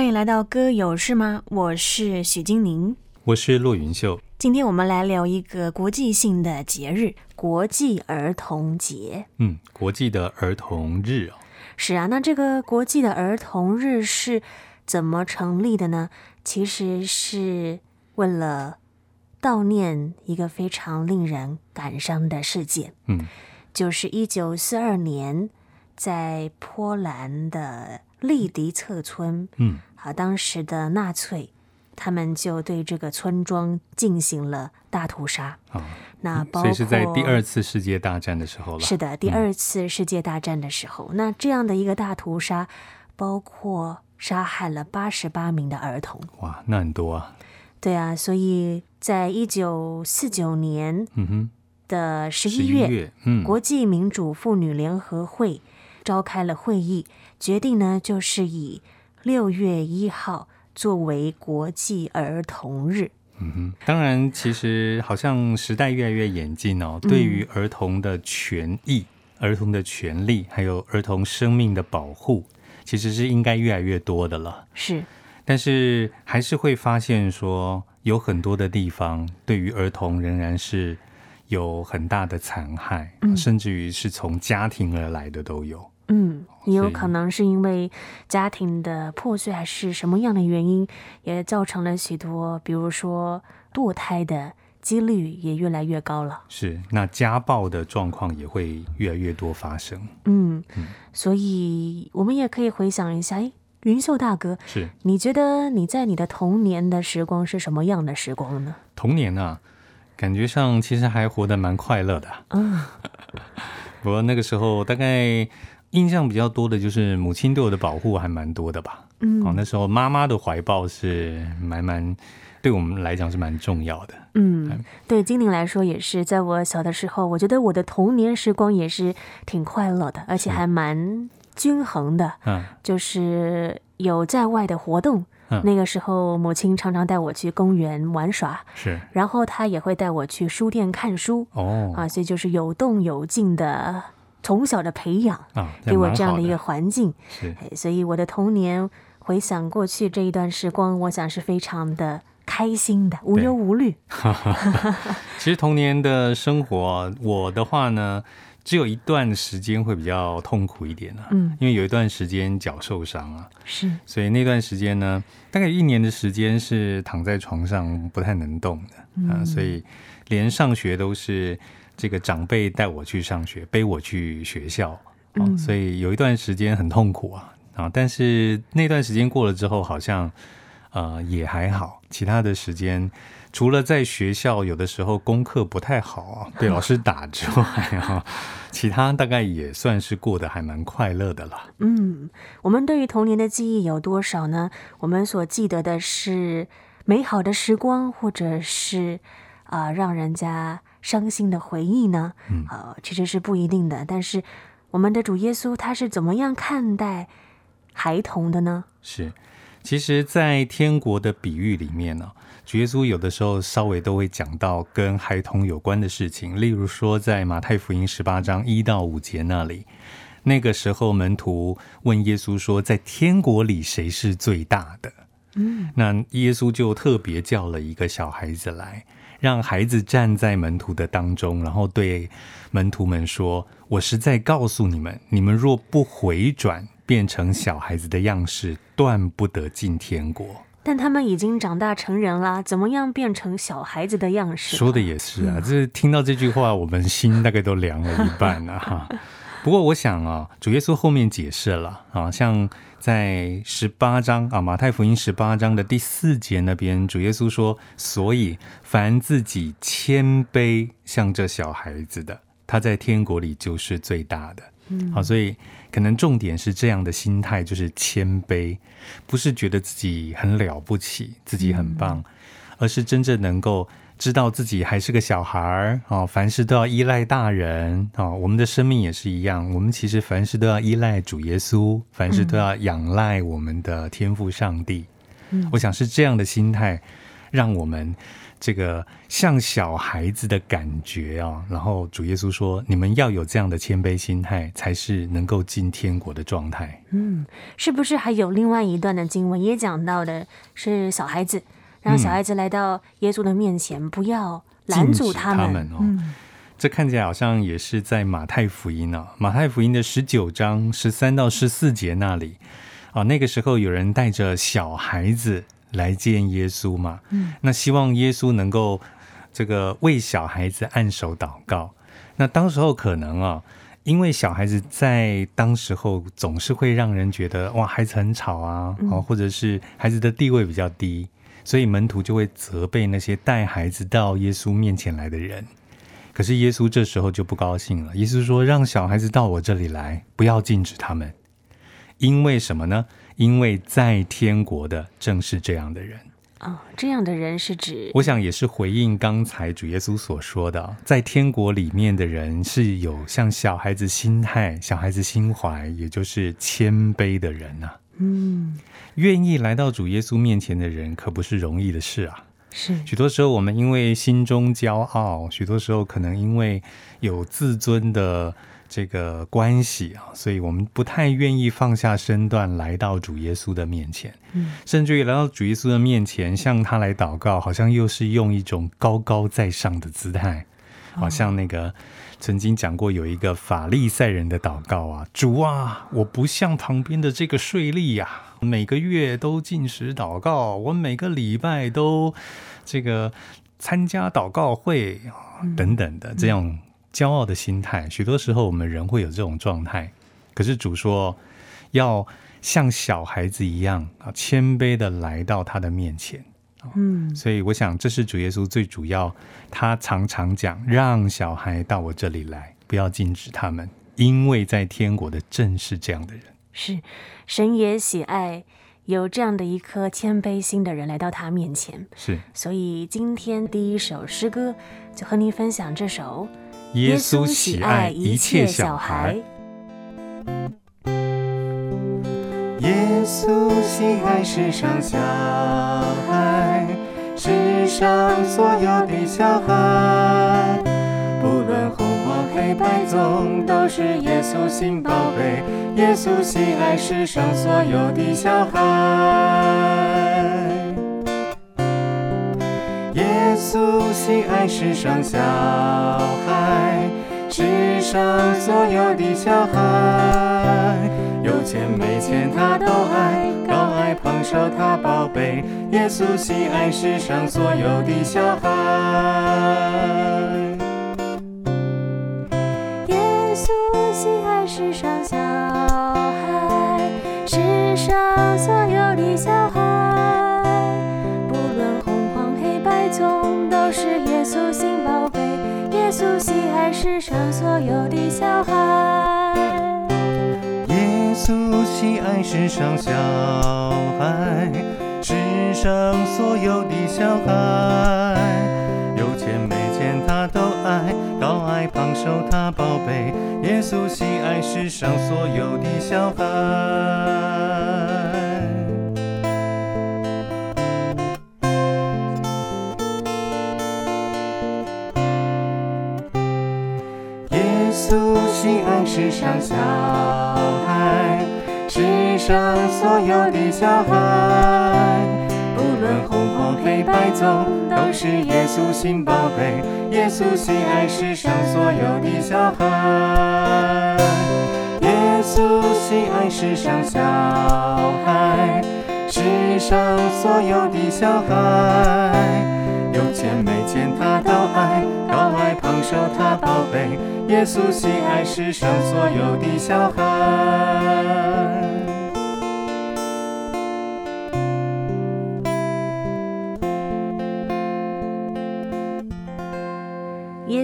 欢迎来到歌有事吗？我是许金宁，我是骆云秀。今天我们来聊一个国际性的节日——国际儿童节。嗯，国际的儿童日哦。是啊，那这个国际的儿童日是怎么成立的呢？其实是为了悼念一个非常令人感伤的事件。嗯，就是一九四二年在波兰的。利迪策村，嗯，啊，当时的纳粹，他们就对这个村庄进行了大屠杀。啊，那包括，所以是在第二次世界大战的时候了。是的，第二次世界大战的时候，嗯，那这样的一个大屠杀，包括杀害了八十八名的儿童。哇，那很多啊。对啊，所以在一九四九年，嗯哼，的十一月，嗯，国际民主妇女联合会召开了会议。决定呢，就是以六月一号作为国际儿童日。嗯哼，当然，其实好像时代越来越演进哦，对于儿童的权益、嗯、儿童的权利，还有儿童生命的保护，其实是应该越来越多的了。是，但是还是会发现说，有很多的地方对于儿童仍然是有很大的残害，嗯、甚至于是从家庭而来的都有。嗯，也有可能是因为家庭的破碎，还是什么样的原因，也造成了许多，比如说堕胎的几率也越来越高了。是，那家暴的状况也会越来越多发生。嗯，嗯，所以我们也可以回想一下，哎，云秀大哥，是你觉得你在你的童年的时光是什么样的时光呢？童年啊，感觉上其实还活得蛮快乐的。嗯，不过那个时候大概。印象比较多的就是母亲对我的保护还蛮多的吧。嗯，哦，那时候妈妈的怀抱是蛮蛮，对我们来讲是蛮重要的。嗯，对精灵来说也是。在我小的时候，我觉得我的童年时光也是挺快乐的，而且还蛮均衡的。嗯，就是有在外的活动。嗯，那个时候母亲常常带我去公园玩耍。是，然后她也会带我去书店看书。哦，啊，所以就是有动有静的。从小的培养啊，给我这样的一个环境，是，所以我的童年回想过去这一段时光，我想是非常的开心的，无忧无虑。其实童年的生活，我的话呢，只有一段时间会比较痛苦一点啊，嗯，因为有一段时间脚受伤啊，是，所以那段时间呢，大概一年的时间是躺在床上不太能动的啊，所以连上学都是。这个长辈带我去上学，背我去学校，嗯，所以有一段时间很痛苦啊啊！但是那段时间过了之后，好像呃也还好。其他的时间，除了在学校有的时候功课不太好啊，被老师打之外啊，其他大概也算是过得还蛮快乐的了。嗯，我们对于童年的记忆有多少呢？我们所记得的是美好的时光，或者是啊、呃、让人家。伤心的回忆呢？嗯，呃，其实是不一定的。但是，我们的主耶稣他是怎么样看待孩童的呢？是，其实，在天国的比喻里面呢，主耶稣有的时候稍微都会讲到跟孩童有关的事情。例如说，在马太福音十八章一到五节那里，那个时候门徒问耶稣说：“在天国里谁是最大的？”嗯，那耶稣就特别叫了一个小孩子来。让孩子站在门徒的当中，然后对门徒们说：“我实在告诉你们，你们若不回转，变成小孩子的样式，断不得进天国。”但他们已经长大成人了，怎么样变成小孩子的样式？说的也是啊，这听到这句话，我们心大概都凉了一半了哈。不过我想啊，主耶稣后面解释了啊，像。在十八章啊，马太福音十八章的第四节那边，主耶稣说：“所以凡自己谦卑像这小孩子的，他在天国里就是最大的。”嗯，好，所以可能重点是这样的心态，就是谦卑，不是觉得自己很了不起，自己很棒，嗯，而是真正能够。知道自己还是个小孩儿啊，凡事都要依赖大人啊，我们的生命也是一样，我们其实凡事都要依赖主耶稣，凡事都要仰赖我们的天父上帝。嗯，我想是这样的心态，让我们这个像小孩子的感觉啊。然后主耶稣说：“你们要有这样的谦卑心态，才是能够进天国的状态。”嗯，是不是还有另外一段的经文也讲到的是小孩子，让小孩子来到耶稣的面前，嗯、不要拦阻他们，他们哦。嗯这看起来好像也是在马太福音啊，马太福音的十九章十三到十四节那里。啊，那个时候有人带着小孩子来见耶稣嘛，嗯，那希望耶稣能够这个为小孩子按手祷告。那当时候可能啊，因为小孩子在当时候总是会让人觉得哇，孩子很吵啊，哦，或者是孩子的地位比较低，所以门徒就会责备那些带孩子到耶稣面前来的人。可是耶稣这时候就不高兴了。耶稣说：“让小孩子到我这里来，不要禁止他们，因为什么呢？因为在天国的正是这样的人。”哦，这样的人是指？我想也是回应刚才主耶稣所说的，在天国里面的人是有像小孩子心态、小孩子心怀，也就是谦卑的人呐、啊。嗯，愿意来到主耶稣面前的人，可不是容易的事啊。是许多时候，我们因为心中骄傲，许多时候可能因为有自尊的这个关系啊，所以我们不太愿意放下身段来到主耶稣的面前。嗯，甚至于来到主耶稣的面前，向他来祷告，好像又是用一种高高在上的姿态，好像那个曾经讲过有一个法利赛人的祷告啊，主啊，我不像旁边的这个税吏呀。每个月都进食祷告，我每个礼拜都这个参加祷告会等等的这样骄傲的心态，许多时候我们人会有这种状态。可是主说要像小孩子一样啊，谦卑的来到他的面前。嗯，所以我想这是主耶稣最主要，他常常讲，让小孩到我这里来，不要禁止他们，因为在天国的正是这样的人。是，神也喜爱有这样的一颗谦卑心的人来到他面前。是，所以今天第一首诗歌就和您分享这首《耶稣喜爱一切小孩》。耶稣喜爱世上小孩，世上所有的小孩，不论红黄黑白总，都是耶稣心宝贝。耶稣喜爱世上所有的小孩，耶稣喜爱世上小孩，世上所有的小孩，有钱没钱他都爱，高矮胖瘦他宝贝。耶稣喜爱世上所有的小孩，耶稣喜爱世上小孩。世上所有的小孩，不论红黄黑白棕，都是耶稣心宝贝。耶稣喜爱世上所有的小孩，爱世上小孩，世上所有的小孩，有钱没钱他都爱，高矮胖瘦他宝贝。耶稣喜爱世上所有的小孩。耶稣喜爱世上小孩，上所有的小孩，不论红黄黑白棕，都是耶稣心宝贝。耶稣喜爱世上所有的小孩，耶稣喜爱世上小孩，世上所有的小孩，有钱没钱他都爱，高矮胖瘦他宝贝。耶稣喜爱世上所有的小孩。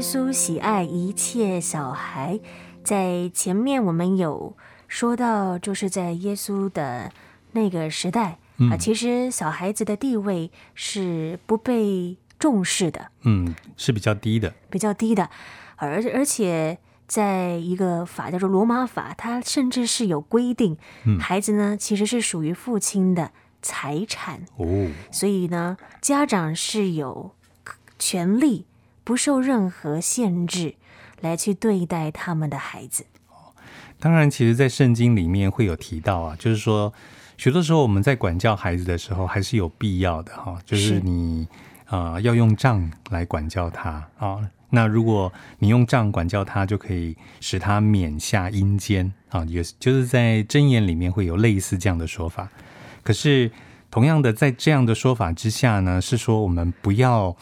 稣喜爱一切小孩，在前面我们有说到，就是在耶稣的那个时代、嗯、啊，其实小孩子的地位是不被重视的，嗯，是比较低的，比较低的。而而且，在一个法叫做罗马法，它甚至是有规定，孩子呢其实是属于父亲的，财产。哦。所以呢，家长是有权利不受任何限制来去对待他们的孩子。当然，其实，在圣经里面会有提到啊，就是说，许多时候我们在管教孩子的时候，还是有必要的哈，就是你啊、呃、要用杖来管教他啊。那如果你用杖管教他，就可以使他免下阴间啊。也就是在箴言里面会有类似这样的说法。可是，同样的，在这样的说法之下呢，是说我们不要。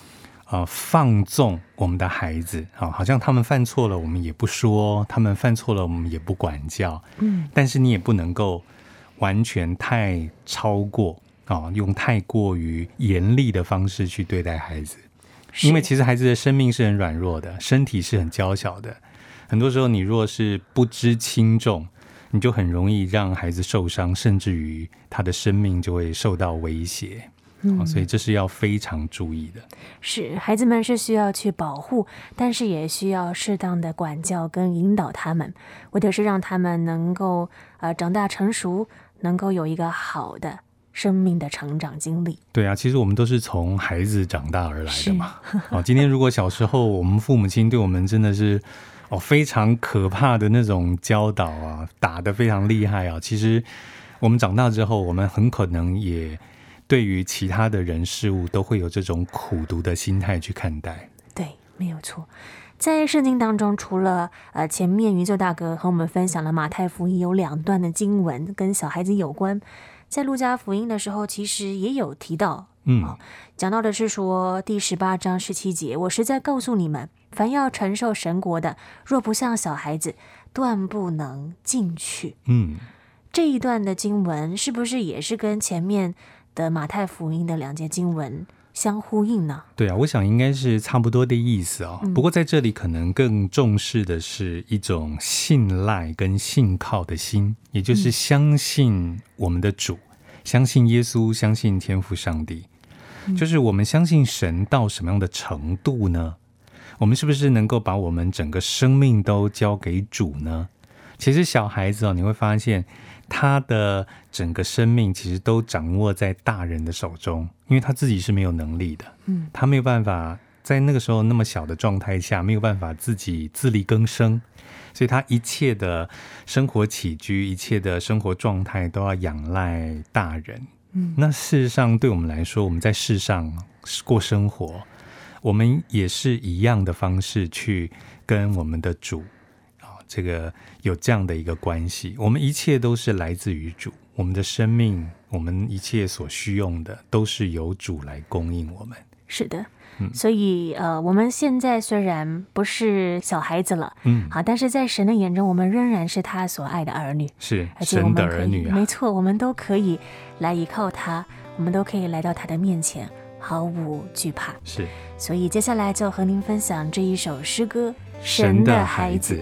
呃，放纵我们的孩子啊，好像他们犯错了，我们也不说；他们犯错了，我们也不管教。嗯，但是你也不能够完全太超过啊，用太过于严厉的方式去对待孩子，因为其实孩子的生命是很软弱的，身体是很娇小的。很多时候，你若是不知轻重，你就很容易让孩子受伤，甚至于他的生命就会受到威胁。嗯，所以这是要非常注意的。是，孩子们是需要去保护，但是也需要适当的管教跟引导他们，或者是让他们能够呃长大成熟，能够有一个好的生命的成长经历。对啊，其实我们都是从孩子长大而来的嘛。哦，今天如果小时候我们父母亲对我们真的是哦非常可怕的那种教导啊，打得非常厉害啊，其实我们长大之后，我们很可能也。对于其他的人事物，都会有这种苦读的心态去看待。对，没有错。在圣经当中，除了呃前面云秀大哥和我们分享了马太福音有两段的经文跟小孩子有关，在路加福音的时候，其实也有提到，嗯，哦，讲到的是说第十八章十七节，我实在告诉你们，凡要承受神国的，若不像小孩子，断不能进去。嗯，这一段的经文是不是也是跟前面的马太福音的两节经文相呼应呢？对啊，我想应该是差不多的意思哦。嗯、不过在这里可能更重视的是一种信赖跟信靠的心，也就是相信我们的主，嗯、相信耶稣，相信天父上帝。嗯、就是我们相信神到什么样的程度呢？我们是不是能够把我们整个生命都交给主呢？其实小孩子哦，你会发现。他的整个生命其实都掌握在大人的手中，因为他自己是没有能力的，嗯，他没有办法在那个时候那么小的状态下，没有办法自己自力更生，所以他一切的生活起居、一切的生活状态都要仰赖大人。嗯，那事实上对我们来说，我们在世上过生活，我们也是一样的方式去跟我们的主。这个有这样的一个关系，我们一切都是来自于主，我们的生命，我们一切所需用的，都是由主来供应我们。是的，嗯，所以呃，我们现在虽然不是小孩子了，嗯，好，但是在神的眼中，我们仍然是他所爱的儿女，是而且我们神的儿女啊，没错，我们都可以来依靠他，我们都可以来到他的面前，毫无惧怕。是，所以接下来就和您分享这一首诗歌《神的孩子》。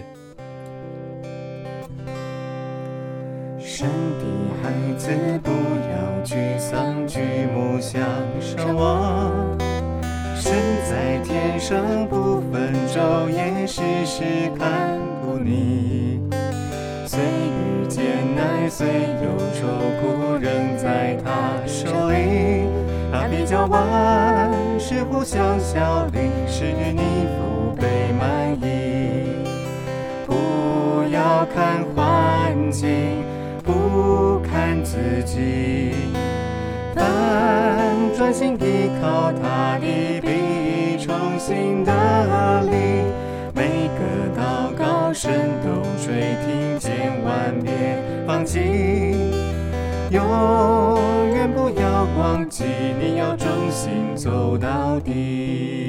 神的孩子，不要沮丧，举目向上望。神在天上不分昼夜，时时看顾你。虽遇艰难，虽有愁苦，仍在他手里。他必叫万事互相效力，使你福杯满溢。不要看环境。自己，但专心依靠他的必重新的力。每个祷告声都垂听，千万别放弃，永远不要忘记，你要忠心走到底。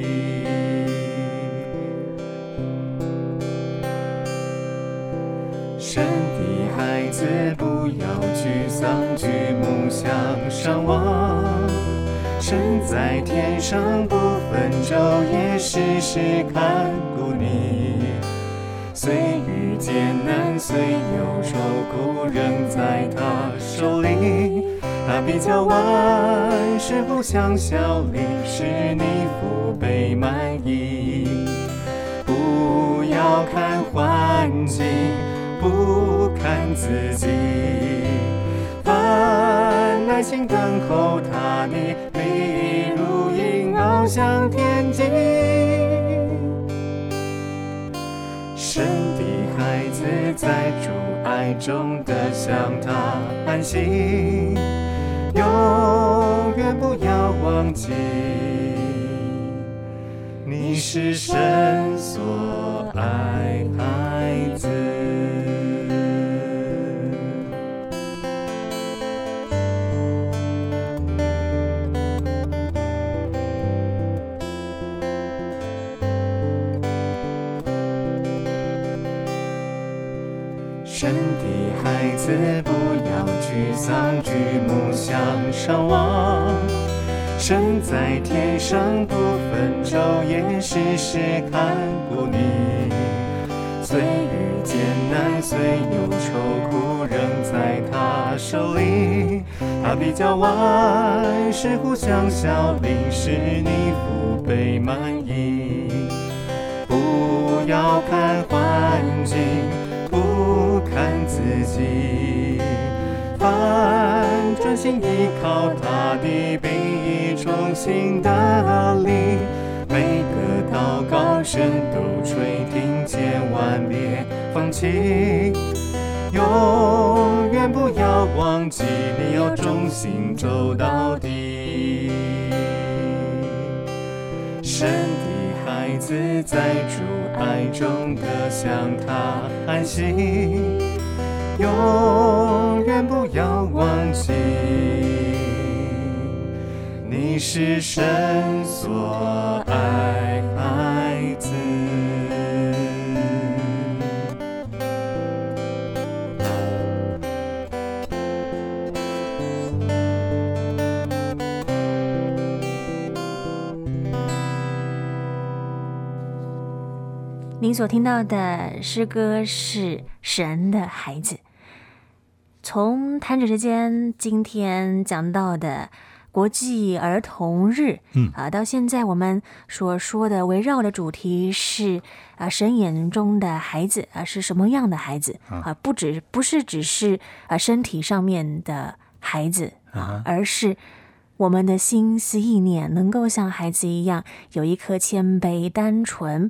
神的孩子，不要沮丧，举目向上望。神在天上不分昼夜，时时看顾你。虽遇艰难，虽有愁苦，仍在他手里。他必叫万事互相效力，使你福杯满溢。不要看环境。不看自己，凡耐心等候他的例如鹰翱翔天际。神的孩子在主爱中得享他安息，永远不要忘记，你是神所爱上望。身在天上不分昼夜，时时看顾你。虽遇艰难，虽有愁苦，仍在他手里。他比较万事互相效力，使你福杯满溢。不要看环境。不看自己，凡专心依靠他的，必重新得力。每个祷告声都垂听，千万别放弃，永远不要忘记，你要忠心走到底。神的孩子在主。爱中得享他安息，永远不要忘记，你是神所爱孩子。您所听到的诗歌是《神的孩子》。从谈者之间，今天讲到的国际儿童日，嗯。啊，到现在我们所说的围绕的主题是啊，神眼中的孩子啊，是什么样的孩子？啊？不只不是只是啊身体上面的孩子啊，而是我们的心思意念能够像孩子一样，有一颗谦卑单纯。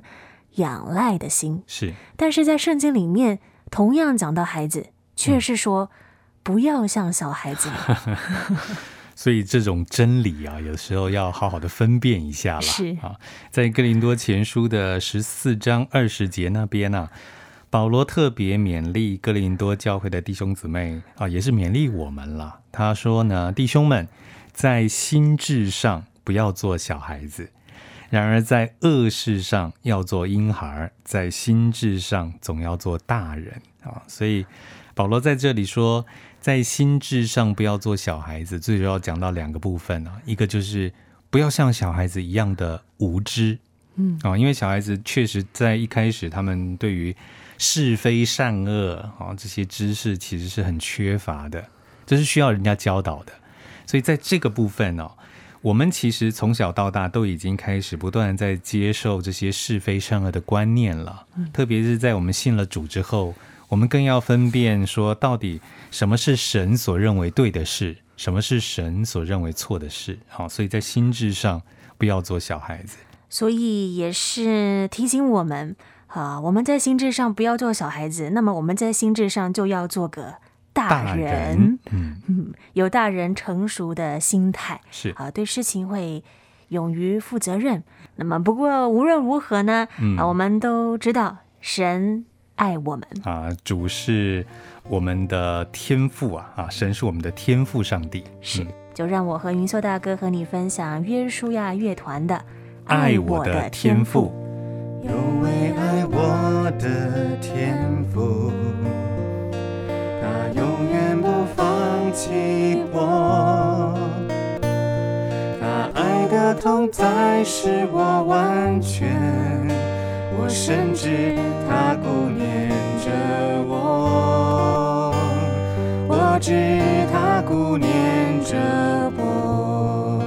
仰赖的心。是，但是在圣经里面，同样讲到孩子，却是说不要像小孩子。所以这种真理啊，有时候要好好的分辨一下了。是啊，在哥林多前书的十四章二十节那边呢、啊，保罗特别勉励哥林多教会的弟兄姊妹啊，也是勉励我们了。他说呢，弟兄们在心智上不要做小孩子。然而，在恶事上要做婴孩，在心智上总要做大人啊！所以保罗在这里说，在心智上不要做小孩子，最主要讲到两个部分啊，一个就是不要像小孩子一样的无知，嗯啊，因为小孩子确实在一开始，他们对于是非善恶啊这些知识其实是很缺乏的，这是需要人家教导的，所以在这个部分呢。我们其实从小到大都已经开始不断在接受这些是非善恶的观念了，特别是在我们信了主之后，我们更要分辨说到底什么是神所认为对的事，什么是神所认为错的事。好，所以在心智上不要做小孩子，所以也是提醒我们啊，我们在心智上不要做小孩子，那么我们在心智上就要做个。大人，大人嗯嗯，有大人成熟的心态是啊，对事情会勇于负责任。那么，不过无论如何呢，嗯、啊，我们都知道神爱我们啊，主是我们的天赋啊，啊，神是我们的天赋上帝。是，嗯、就让我和云秀大哥和你分享约书亚乐团的《爱我的天赋》，有位爱我的天赋。他永远不放弃我，他爱的痛在使我完全，我深知他顾念着我，我知他顾念着我，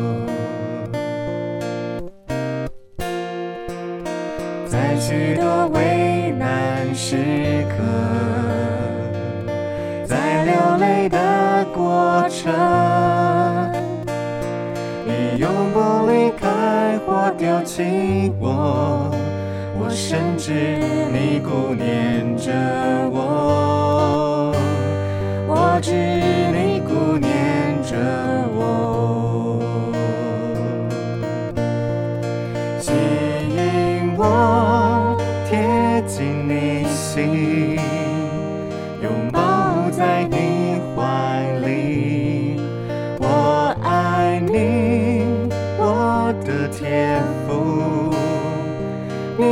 在许多危难时刻。在流泪的过程。你永不离开或丢弃我，我深知你顾念着我，我知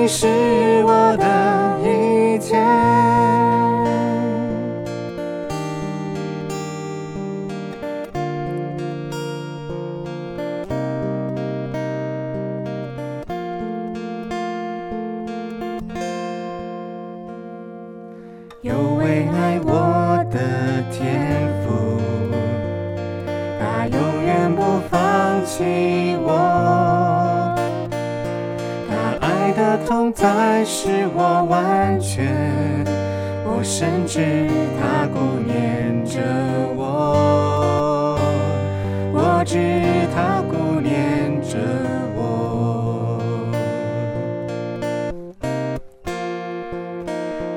你是我的一切。有为爱我的天赋，他永远不放弃爱的同在使我完全，我深知他顾念着我，我知他顾念着我。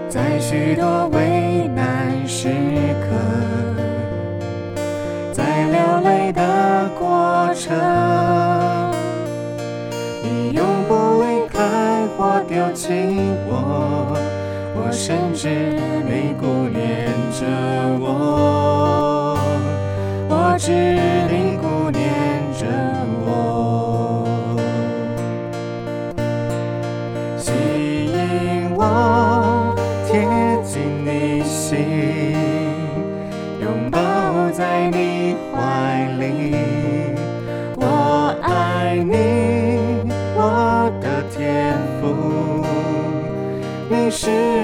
在许多危难时刻，在流泪的过程，紧我，我深知你顾念着我，我知是